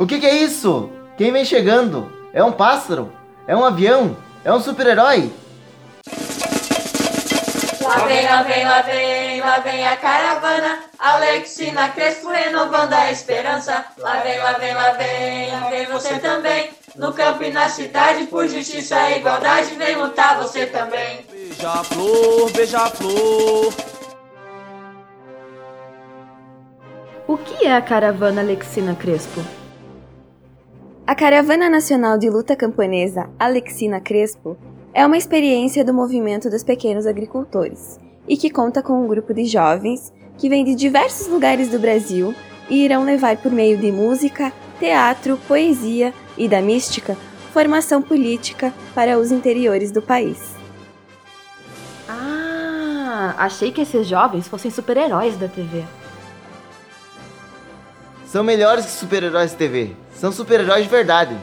O que, que é isso? Quem vem chegando? É um pássaro? É um avião? É um super-herói? Lá vem, lá vem, lá vem, lá vem a caravana. Alexina Crespo renovando a esperança. Lá vem, lá vem, lá vem, lá vem você também. No campo e na cidade, por justiça e igualdade, vem lutar você também. Beija-flor, beija-flor. O que é a caravana Alexina Crespo? A Caravana Nacional de Luta Camponesa Alexina Crespo é uma experiência do movimento dos pequenos agricultores e que conta com um grupo de jovens que vem de diversos lugares do Brasil e irão levar por meio de música, teatro, poesia e da mística formação política para os interiores do país. Ah, achei que esses jovens fossem super-heróis da TV. São melhores que super-heróis de TV. São super-heróis de verdade.